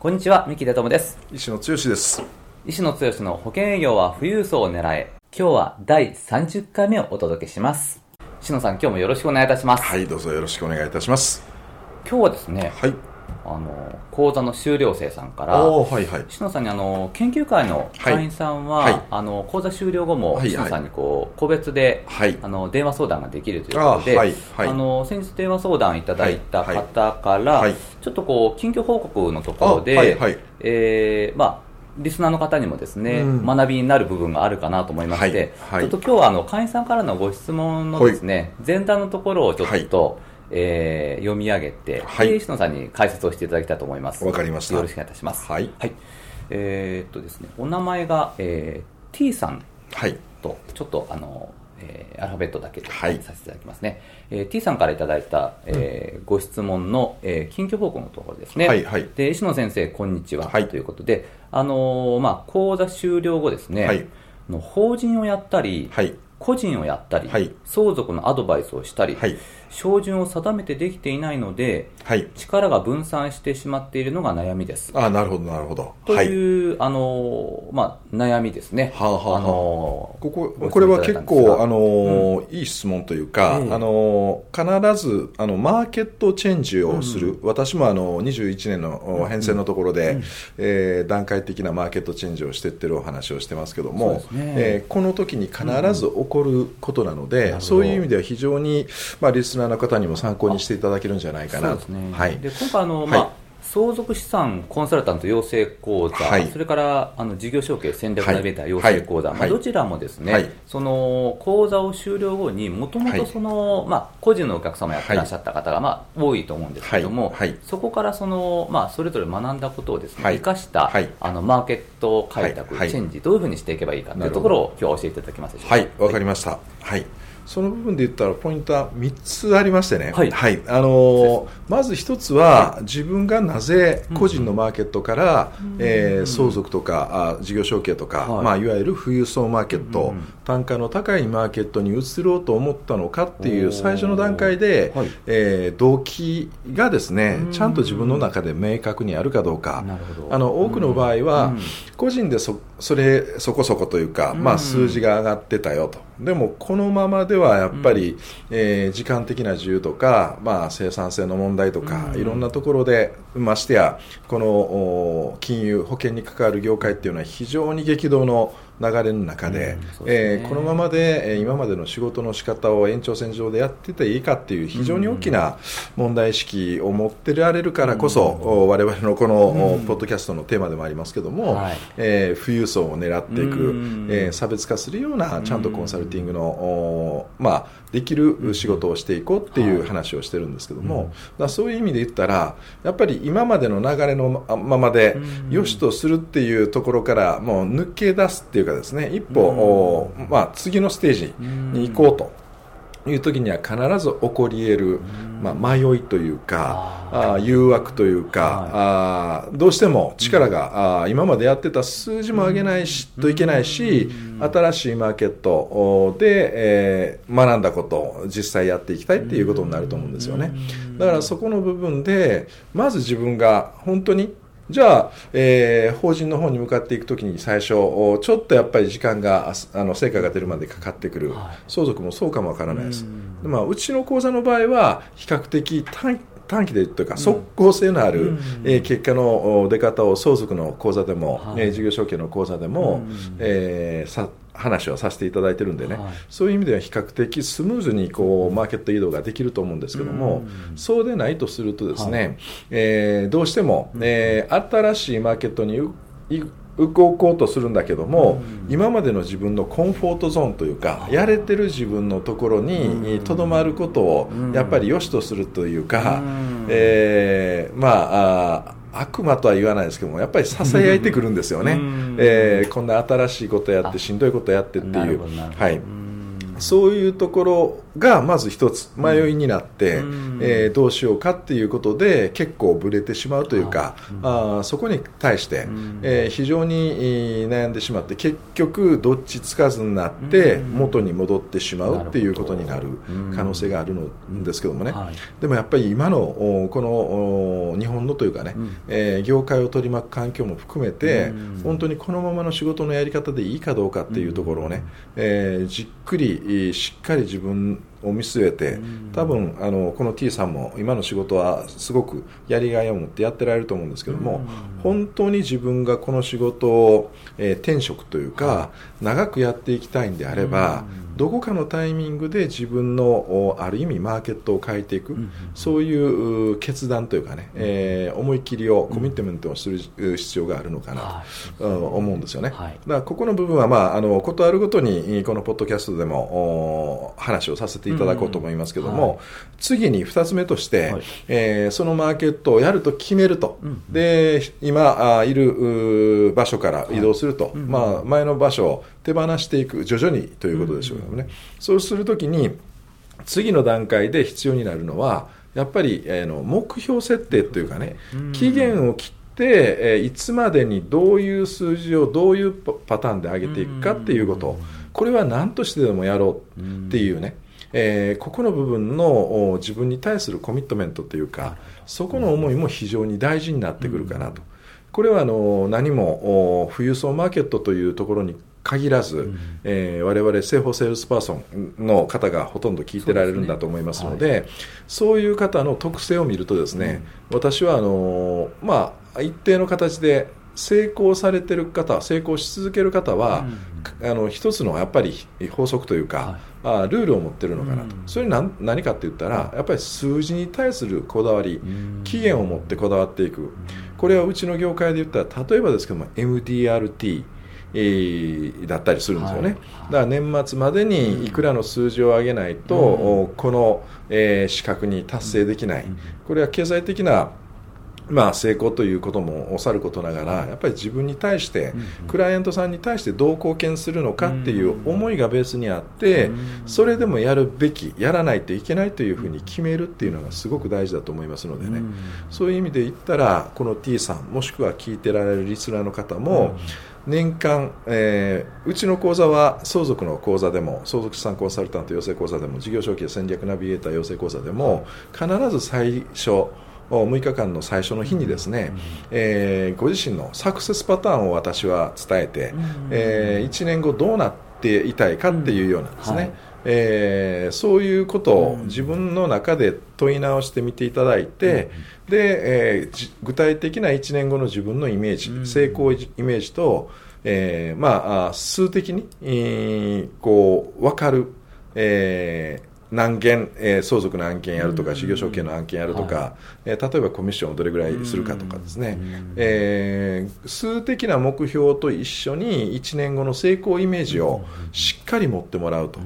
こんにちは三木出友です。石野剛です。石野剛の保険営業は富裕層を狙え。今日は第30回目をお届けします。石野さん今日もよろしくお願いいたします。はいどうぞよろしくお願いいたします。今日はですねはいあの講座の修了生さんからはいはい。石野さんにあの研究会の会員さんは、はい。はいあの講座終了後もはいはい。石野さんにこう個別で、はい。あの電話相談ができるということで、あはいはい。あの先日電話相談いただいた方から、はい。ちょっとこう近況報告のところで、あはいはい。えーまあリスナーの方にもですね、うん。学びになる部分があるかなと思いまして、はいはい。ちょっと今日はあの会員さんからのご質問のですね、前段のところをちょっと、えー読み上げて、はい。で石野さんに解説をしていただきたいと思います。わかりました。よろしくお願いいたします。はい。えーっとですね、お名前が、えー T さん。はい。と、ちょっとあの、えーアルファベットだけではい。させていただきますね。えー T さんからいただいた、えーご質問の、えー近況報告のところですね。はいはい。で、石野先生、こんにちは。はい。ということで、あのーまあ、講座終了後ですね、はい。あの法人をやったり、はい。個人をやったり、はい。相続のアドバイスをしたり、はい照準を定めてできていないので、はい。力が分散してしまっているのが悩みです。あなるほどなるほど。とはい。いう、あのーまあ、悩みですね。はあはあはあ。あのーこここれは結構、あのーいい質問というか、ええ。あのー必ずあのマーケットチェンジをする、私もあの21年の変遷のところで、えー段階的なマーケットチェンジをしていってるお話をしてますけども、ね。えーこの時に必ず起こることなので、そういう意味では非常に、まあ、リスナーの方にも参考にしていただけるんじゃないかな。ね。はい。で今回あの、はい。まあ相続資産コンサルタント養成講座、はい。それからあの事業承継戦略ナビゲーター養成講座、はい。まあ、どちらもですね、はい。その講座を終了後にもともとその、まあ、個人のお客様やってらっしゃった方が、まあ、多いと思うんですけども、そこからその、まあ、それぞれ学んだことをですね、はい。生かした、はい。あのマーケット開拓、チェンジどういうふうにしていけばいいかというところを今日は教えていただけますでしょうか？はい、わかりました。はい。その部分で言ったらポイントは3つありましてね、はい。あのーまず1つは、自分がなぜ個人のマーケットから、えー相続とかあ事業承継とか、はい。いまあ、いわゆる富裕層マーケット、うんうん。単価の高いマーケットに移ろうと思ったのかっていう最初の段階で、はい。えー動機がですねうん。ちゃんと自分の中で明確にあるかどうか。なるほど。あの多くの場合は、うん個人でそそれそこそこというか、まうん。あ、数字が上がってたよと、でもこのままではやっぱり、えー時間的な自由とか、まあ、生産性の問題とか、うん。いろんなところで、ましてやこのお金融、保険に関わる業界っていうのは非常に激動の流れの中で,、ですね。えーこのままで、えー今までの仕事の仕方を延長線上でやってていいかっていう非常に大きな問題意識を持ってられるからこそ、お我々のこの、ポッドキャストのテーマでもありますけども、はい。えー富裕層を狙っていく、うん。えー差別化するようなちゃんとコンサルティングの、おまあ、できる仕事をしていこうっていう話をしてるんですけども、うん。だそういう意味で言ったらやっぱり今までの流れのまままでうん。良しとするっていうところからもう抜け出すっていうかですね一歩、おまあ、次のステージに行こうと。いう時には必ず起こり得る、まあ、迷いというかあー。誘惑というか、あーどうしても力が、あー今までやってた数字も上げないし、といけないし、新しいマーケットおで、えー学んだことを実際やっていきたいっていうことになると思うんですよね。だからそこの部分でまず自分が本当にじゃあ、えー法人の方に向かっていくときに最初、おちょっとやっぱり時間があの成果が出るまでかかってくる、はい。相続もそうかもわからないです、うまあ、うちの講座の場合は比較的短短期でというか即効性のある、うん。えー結果のお出方を相続の講座でも、はい。えー事業承継の講座でも、うん。えーさ話をさせていただいてるんでね、はい。そういう意味では比較的スムーズにこうマーケット移動ができると思うんですけども、うん。そうでないとするとですね、はえーどうしても、えー新しいマーケットにうい動こうとするんだけども、今までの自分のコンフォートゾーンというか、やれてる自分のところにとどまることをうん。やっぱり良しとするというか、うん。えーまあ悪魔とは言わないですけどもやっぱりささやいてくるんですよね、えー、こんな新しいことやってしんどいことやってっていう。はい、そういうところがまず一つ迷いになって、うん、えー、どうしようかっていうことで結構ぶれてしまうというか、うん、あそこに対して、うん、えー、非常に悩んでしまって結局どっちつかずになって元に戻ってしまうっていうことになる可能性があるんですけどもね、はい、でもやっぱり今のこの日本のというかね、うん、えー、業界を取り巻く環境も含めて、本当にこのままの仕事のやり方でいいかどうかっていうところをね、えー、じっくりしっかり自分を見据えて、多分あのこの T さんも今の仕事はすごくやりがいを持ってやってられると思うんですけども、本当に自分がこの仕事を、えー、転職というか、長くやっていきたいんであれば、どこかのタイミングで自分のある意味マーケットを変えていく、そういう決断というかね、えー、思い切りをコミットメントをする必要があるのかなと、思うんですよね、だからここの部分は、まあ、あのことあるごとにこのポッドキャストでも話をさせていただこうと思いますけども、はい、次に2つ目として、はい、えー、そのマーケットをやると決めると、うん、で今あいる場所から移動すると、はい、まあ、前の場所を手放していく徐々にということでしょうね、うん、そうするときに次の段階で必要になるのはやっぱり、えー、の目標設定というかね、期限を切って、えー、いつまでにどういう数字をどういうパターンで上げていくかっていうこと、これは何としてでもやろうっていうね、えー、ここの部分の自分に対するコミットメントというかそこの思いも非常に大事になってくるかなと。これはあの何も富裕層マーケットというところに限らず、うん。えー、我々生保セールスパーソンの方がほとんど聞いてられるんだと思いますので、そう、ねはい、そういう方の特性を見るとですね、うん、私はあの、まあ、一定の形で成功されてる方成功し続ける方は、うん、あの一つのやっぱり法則というか、はい、あルールを持ってるのかなと、うん、それ何何かって言ったらやっぱり数字に対するこだわり、うん、期限を持ってこだわっていく、これはうちの業界で言ったら例えばですけども MDRT えー、だったりするんですよね、はい、だから年末までにいくらの数字を上げないと、うん、この、えー、資格に達成できない、これは経済的なまあ、成功ということもさることながらやっぱり自分に対して、クライアントさんに対してどう貢献するのかっていう思いがベースにあって、それでもやるべきやらないといけないというふうに決めるっていうのがすごく大事だと思いますのでね、そういう意味で言ったらこの T さんもしくは聞いてられるリスナーの方も、年間、えー、うちの講座は相続の講座でも相続資産コンサルタント養成講座でも事業承継戦略ナビゲーター養成講座でも必ず最初6日間の最初の日にですね、えー、ご自身のサクセスパターンを私は伝えて、えー、1年後どうなっていたいかっていうようなんですね、はい、えー、そういうことを自分の中で問い直してみていただいて、で、えー、具体的な1年後の自分のイメージ、成功イメージと、えー、まあ数的に、えー、こう分かる、えー、何件、えー、相続の案件やるとか、事業承継の案件やるとか、はい、えー、例えばコミッションをどれぐらいするかとかですね、えー、数的な目標と一緒に1年後の成功イメージをしっかり持ってもらうと、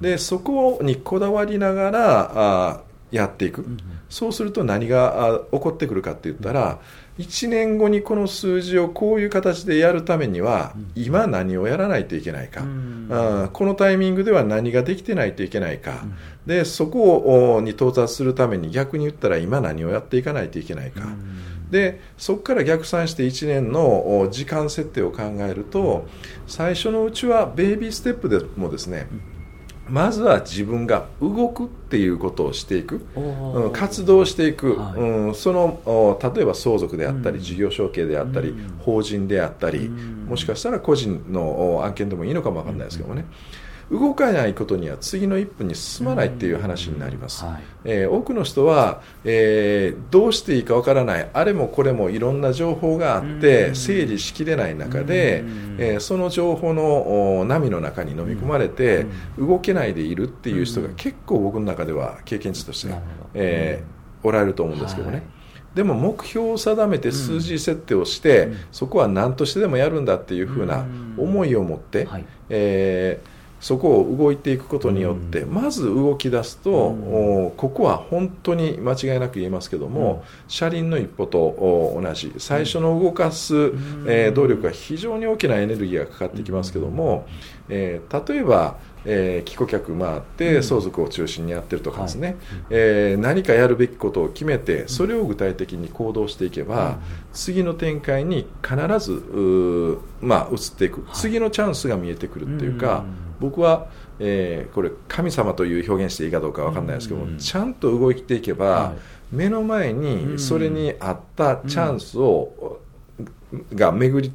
でそこにこだわりながらあやっていく、そうすると何が起こってくるかって言ったら、1年後にこの数字をこういう形でやるためには、今何をやらないといけないか、うん、このタイミングでは何ができてないといけないか、うん、でそこに到達するために逆に言ったら今何をやっていかないといけないか、うん、でそこから逆算して1年の時間設定を考えると最初のうちはベイビーステップでもですね、まずは自分が動くっていうことをしていく、うん、活動していく、はい、うん、その例えば相続であったり、うん、事業承継であったり、うん、法人であったり、もしかしたら個人の案件でもいいのかもわかんないですけどもね、動かないことには次の一歩に進まないっていう話になります、はい、えー、多くの人は、えー、どうしていいかわからない。あれもこれもいろんな情報があって整理しきれない中で、えー、その情報の波の中に飲み込まれて動けないでいるっていう人が結構僕の中では経験値として、えー、おられると思うんですけどね。はい。でも目標を定めて数字設定をして、うん、そこは何としてでもやるんだっていうふうな思いを持って、はい、えーそこを動いていくことによって、まず動き出すと、おここは本当に間違いなく言えますけども、車輪の一歩とお同じ。最初の動かす、えー動力が非常に大きなエネルギーがかかってきますけども、えー例えば、えー帰顧客回って相続を中心にやってるとかですね、えー何かやるべきことを決めてそれを具体的に行動していけば、次の展開に必ずまあ、移っていく、次のチャンスが見えてくるっていうか、僕は、えーこれ神様という表現していいかどうかわかんないですけども、ちゃんと動いていけば、はい。目の前にそれに合ったチャンスを、が巡り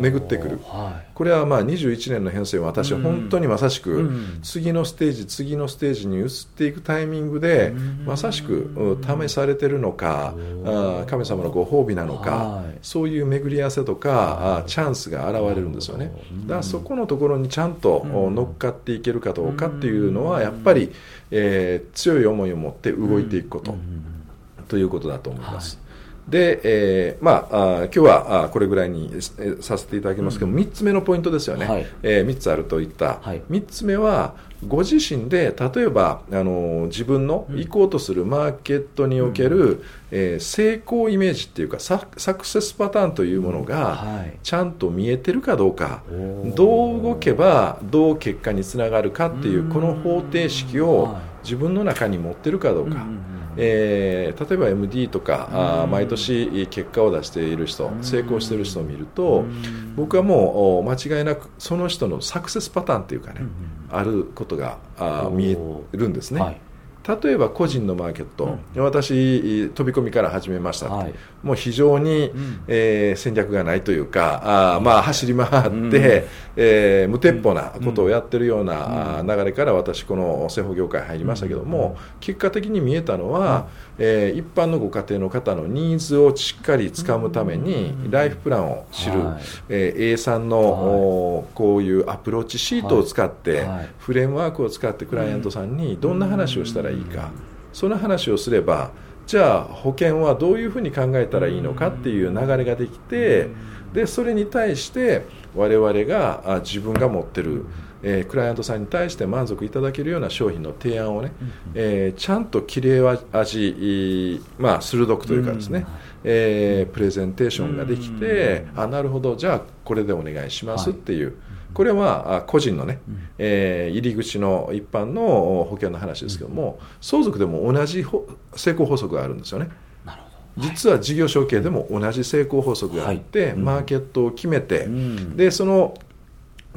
巡ってくる。はこれはまあ21年の編成は私は本当にまさしくうん。次のステージ次のステージに移っていくタイミングでまさしくうん試されてるのか神様のご褒美なのはかい。そういう巡り合わせとかチャンスが現れるんですよね。だからそこのところにちゃんとお乗っかっていけるかどうかっていうのはやっぱりえー強い思いを持って動いていくことということだと思います。で、えーまあ、あー今日はあーこれぐらいにえーさせていただきますけど、3つ目のポイントですよね、はい。え3つあるといった、はい。3つ目は、ご自身で例えば、あのー自分の行こうとするマーケットにおける、えー成功イメージっていうかサ、サクセスパターンというものが、はい。ちゃんと見えてるかどうか。どう動けばどう結果につながるかっていう、この方程式をはい自分の中に持ってるかどうか。うんうんうんえー例えば MD とか、あー毎年結果を出している人、成功している人を見ると、僕はもうお間違いなくその人のサクセスパターンというかね、あることがあ見えるんですね。はい例えば個人のマーケット、私、飛び込みから始めましたはい。もう非常に、ん。えー戦略がないというか、あーまあ、走り回って、うん。えー無鉄砲なことをやってるような、流れから私、この製法業界入りましたけども、結果的に見えたのは、えー一般のご家庭の方のニーズをしっかりつかむために、ライフプランを知る、はい。えー A さんの、おこういうアプローチシートを使って、はい。フレームワークを使ってクライアントさんにどんな話をしたらいいか、その話をすればじゃあ保険はどういうふうに考えたらいいのかっていう流れができてでそれに対して我々が自分が持ってる、えークライアントさんに対して満足いただけるような商品の提案をね、えーちゃんと切れ味、いいまあ、鋭くというかですね、えープレゼンテーションができて、あなるほどじゃあこれでお願いしますっていう、これはあ個人のね、えー入り口の一般の保険の話ですけども、相続でも同じほ成功法則があるんですよね。なるほ実は事業承継でも同じ成功法則があって、はい。うん。マーケットを決めて、うん。でその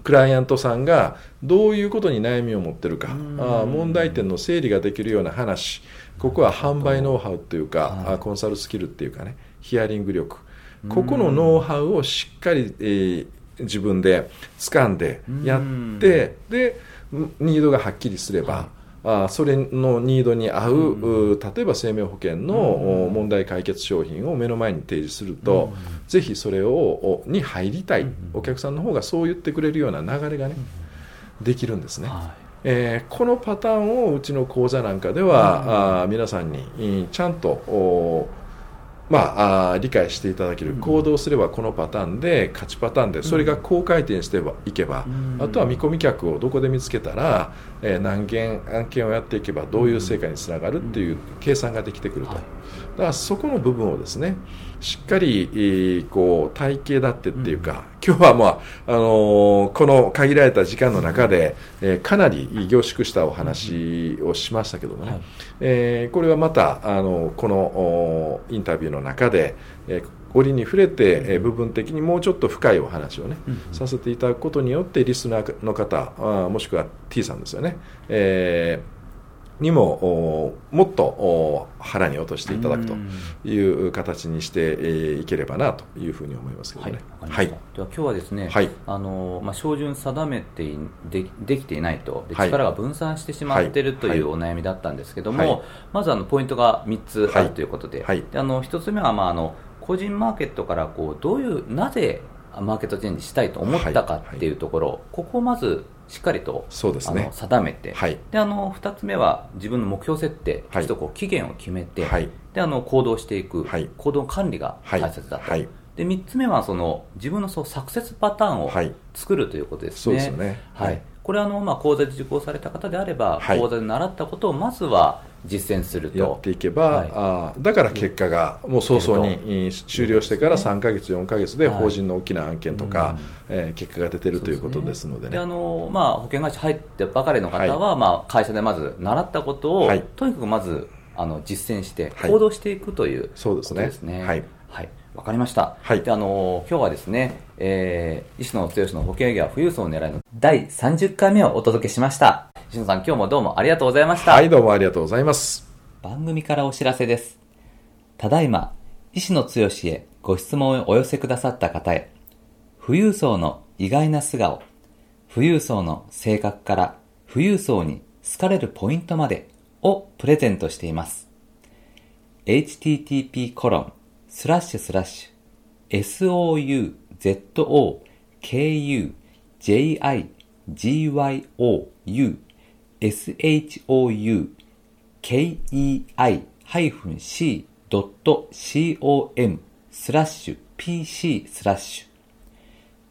クライアントさんがどういうことに悩みを持ってるか、あー問題点の整理ができるような話、ここは販売ノウハウというか、はいあコンサルスキルっていうかね、ヒアリング力、ここのノウハウをしっかり、えー自分で掴んでやって、でニードがはっきりすれば、あーそれのニードに合う、う例えば生命保険のお問題解決商品を目の前に提示すると、ぜひそれをおに入りたい、お客さんの方がそう言ってくれるような流れがね、できるんですね。どはえーこのパターンをうちの講座なんかでは、あー皆さんにえーちゃんとおまあ、理解していただける、行動すればこのパターンで勝ちパターンでそれが高回転していけば、あとは見込み客をどこで見つけたら、えー何件案件をやっていけばどういう成果につながるっていう計算ができてくると、はい。だからそこの部分をですねしっかり、えーこう体系だってっていうか、今日は、まああのーこの限られた時間の中で、えーかなり凝縮したお話をしましたけどもね、はい。えーこれはまたあのこのおインタビューの中で、えー折に触れて、えー部分的にもうちょっと深いお話をね、させていただくことによってリスナーの方あーもしくは T さんですよね、えーにもおもっとお腹に落としていただくという形にして、えーいければなというふうに思いますけどはい、ねわ。かりました。では今日はですね、はい。あのまあ照準定めていでできていないと、力が分散してしまっているというはお悩みだったんですけども、はい。まずあのポイントが3つあるということで、はい。であの1つ目はまああの個人マーケットからこうどういうなぜマーケットチェンジしたいと思ったかっていうところ、ここをまずしっかりとそうですね。あの定めて、はい。であの2つ目は自分の目標設定、はい。とこう期限を決めて、はい。であの行動していく、はい。行動管理が大切だと、はい。で3つ目はその自分のそうサクセスパターンをはい。作るということですね。そうですよね。はい。はい。これあの、まあ、講座で受講された方であれば、はい。講座で習ったことをまずは実践すると。やっていけば、はい。あーだから結果がもう早々にえー終了してから3か月、4か月ではい。法人の大きな案件とか、えー結果が出てるということですのでね。であのまあ、保険会社入ってばかりの方は、まあ、会社でまず習ったことを、はい。とにかくまずあの実践してはい。行動していくというそうですね。ですね。はい。はい。わかりました。はい。であの今日はですね、えー、石野剛の保険営業は富裕層を狙いの第30回目をお届けしました。石野さん、今日もどうもありがとうございました。はい、どうもありがとうございます。番組からお知らせです。ただいま、石野剛へご質問をお寄せくださった方へ、富裕層の意外な素顔、富裕層の性格から富裕層に好かれるポイントまでをプレゼントしています。http コロンスラッシュスラッシュ shoukei-c.com スラッシュ pc スラッシ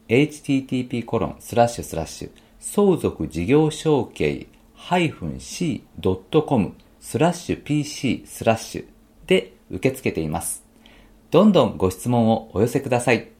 ュ http コロンスラッシュスラッシュ相続事業承継 -c.com スラッシュ pc スラッシュで受け付けています。どんどんご質問をお寄せください。